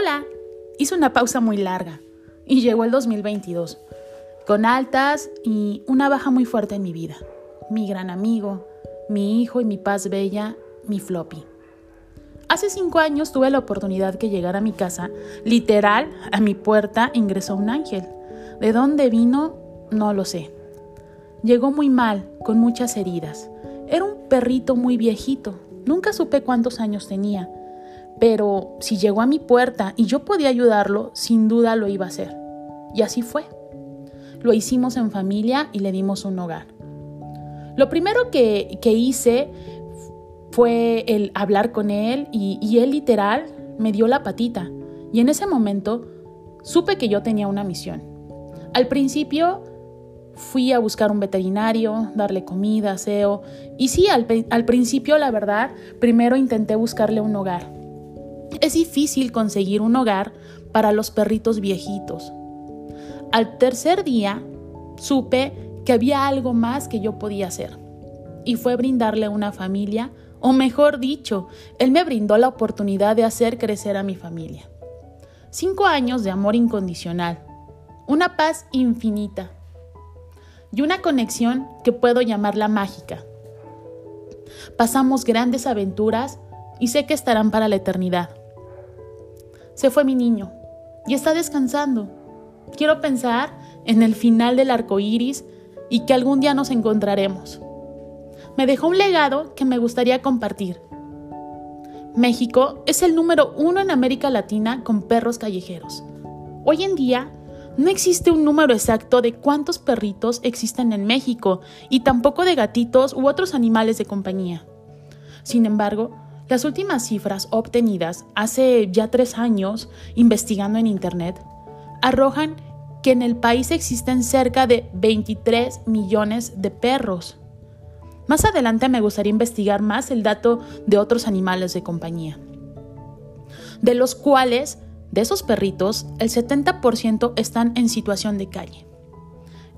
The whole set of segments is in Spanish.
Hola. Hice una pausa muy larga y llegó el 2022, con altas y una baja muy fuerte en mi vida. Mi gran amigo, mi hijo y mi paz bella, mi floppy. Hace cinco años tuve la oportunidad que llegara a mi casa, literal, a mi puerta ingresó un ángel. ¿De dónde vino? No lo sé. Llegó muy mal, con muchas heridas. Era un perrito muy viejito. Nunca supe cuántos años tenía. Pero si llegó a mi puerta y yo podía ayudarlo, sin duda lo iba a hacer. Y así fue. Lo hicimos en familia y le dimos un hogar. Lo primero que, que hice fue el hablar con él y, y él literal me dio la patita. Y en ese momento supe que yo tenía una misión. Al principio fui a buscar un veterinario, darle comida, aseo. Y sí, al, al, principio, la verdad, primero intenté buscarle un hogar. Es difícil conseguir un hogar para los perritos viejitos. Al tercer día, supe que había algo más que yo podía hacer. Y fue brindarle una familia o mejor dicho, Él me brindó la oportunidad de hacer crecer a mi familia. Cinco años de amor incondicional, una paz infinita y una conexión que puedo llamarla mágica. Pasamos grandes aventuras y sé que estarán para la eternidad. Se fue mi niño y está descansando. Quiero pensar en el final del arco iris y que algún día nos encontraremos me dejó un legado que me gustaría compartir. México es el número uno en América Latina con perros callejeros. Hoy en día no existe un número exacto de cuántos perritos existen en México y tampoco de gatitos u otros animales de compañía. Sin embargo, las últimas cifras obtenidas hace ya tres años investigando en Internet arrojan que en el país existen cerca de 23 millones de perros. Más adelante me gustaría investigar más el dato de otros animales de compañía, de los cuales, de esos perritos, el 70% están en situación de calle.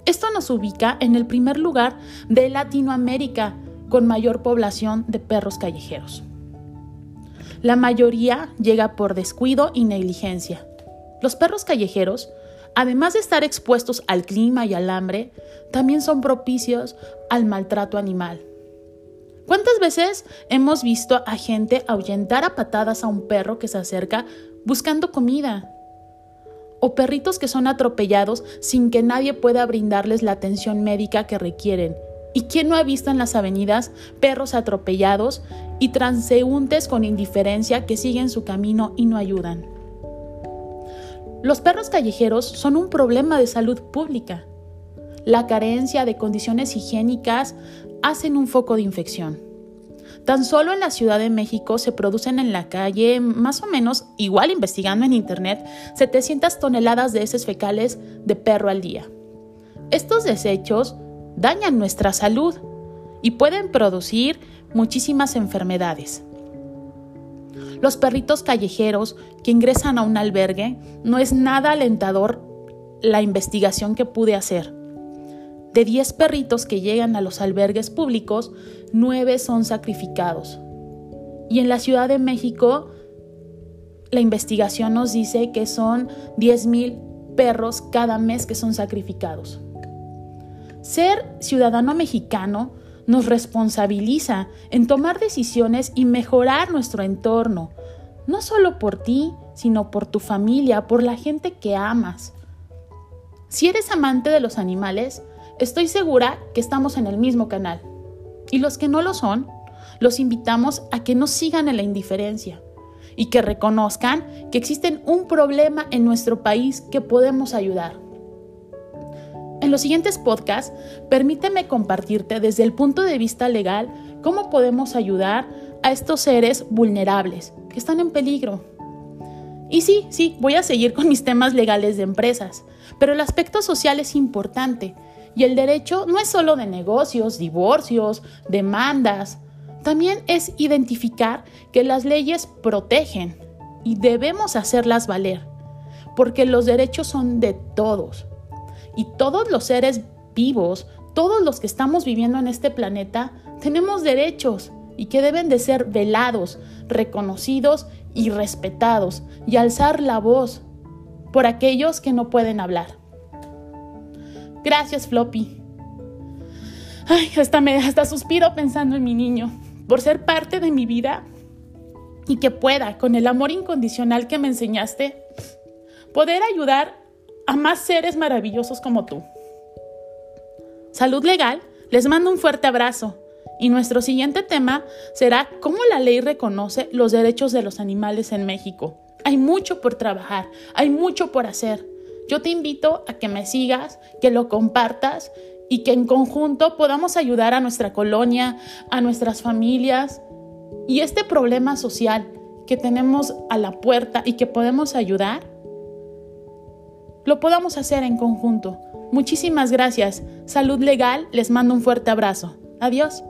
Esto nos ubica en el primer lugar de Latinoamérica con mayor población de perros callejeros. La mayoría llega por descuido y negligencia. Los perros callejeros además de estar expuestos al clima y al hambre, también son propicios al maltrato animal. ¿Cuántas veces hemos visto a gente ahuyentar a patadas a un perro que se acerca buscando comida? O perritos que son atropellados sin que nadie pueda brindarles la atención médica que requieren. ¿Y quién no ha visto en las avenidas perros atropellados y transeúntes con indiferencia que siguen su camino y no ayudan? Los perros callejeros son un problema de salud pública. La carencia de condiciones higiénicas hacen un foco de infección. Tan solo en la Ciudad de México se producen en la calle, más o menos, igual investigando en Internet, 700 toneladas de heces fecales de perro al día. Estos desechos dañan nuestra salud y pueden producir muchísimas enfermedades. Los perritos callejeros que ingresan a un albergue no es nada alentador la investigación que pude hacer. De 10 perritos que llegan a los albergues públicos, 9 son sacrificados. Y en la Ciudad de México, la investigación nos dice que son 10.000 perros cada mes que son sacrificados. Ser ciudadano mexicano nos responsabiliza en tomar decisiones y mejorar nuestro entorno, no solo por ti, sino por tu familia, por la gente que amas. Si eres amante de los animales, estoy segura que estamos en el mismo canal. Y los que no lo son, los invitamos a que no sigan en la indiferencia y que reconozcan que existe un problema en nuestro país que podemos ayudar. Los siguientes podcasts, permíteme compartirte desde el punto de vista legal cómo podemos ayudar a estos seres vulnerables que están en peligro. Y sí, sí, voy a seguir con mis temas legales de empresas, pero el aspecto social es importante y el derecho no es solo de negocios, divorcios, demandas, también es identificar que las leyes protegen y debemos hacerlas valer, porque los derechos son de todos y todos los seres vivos, todos los que estamos viviendo en este planeta, tenemos derechos y que deben de ser velados, reconocidos y respetados y alzar la voz por aquellos que no pueden hablar. Gracias, Floppy. Ay, hasta me hasta suspiro pensando en mi niño, por ser parte de mi vida y que pueda, con el amor incondicional que me enseñaste, poder ayudar a más seres maravillosos como tú. Salud Legal les mando un fuerte abrazo y nuestro siguiente tema será cómo la ley reconoce los derechos de los animales en México. Hay mucho por trabajar, hay mucho por hacer. Yo te invito a que me sigas, que lo compartas y que en conjunto podamos ayudar a nuestra colonia, a nuestras familias y este problema social que tenemos a la puerta y que podemos ayudar, lo podamos hacer en conjunto. Muchísimas gracias. Salud Legal, les mando un fuerte abrazo. Adiós.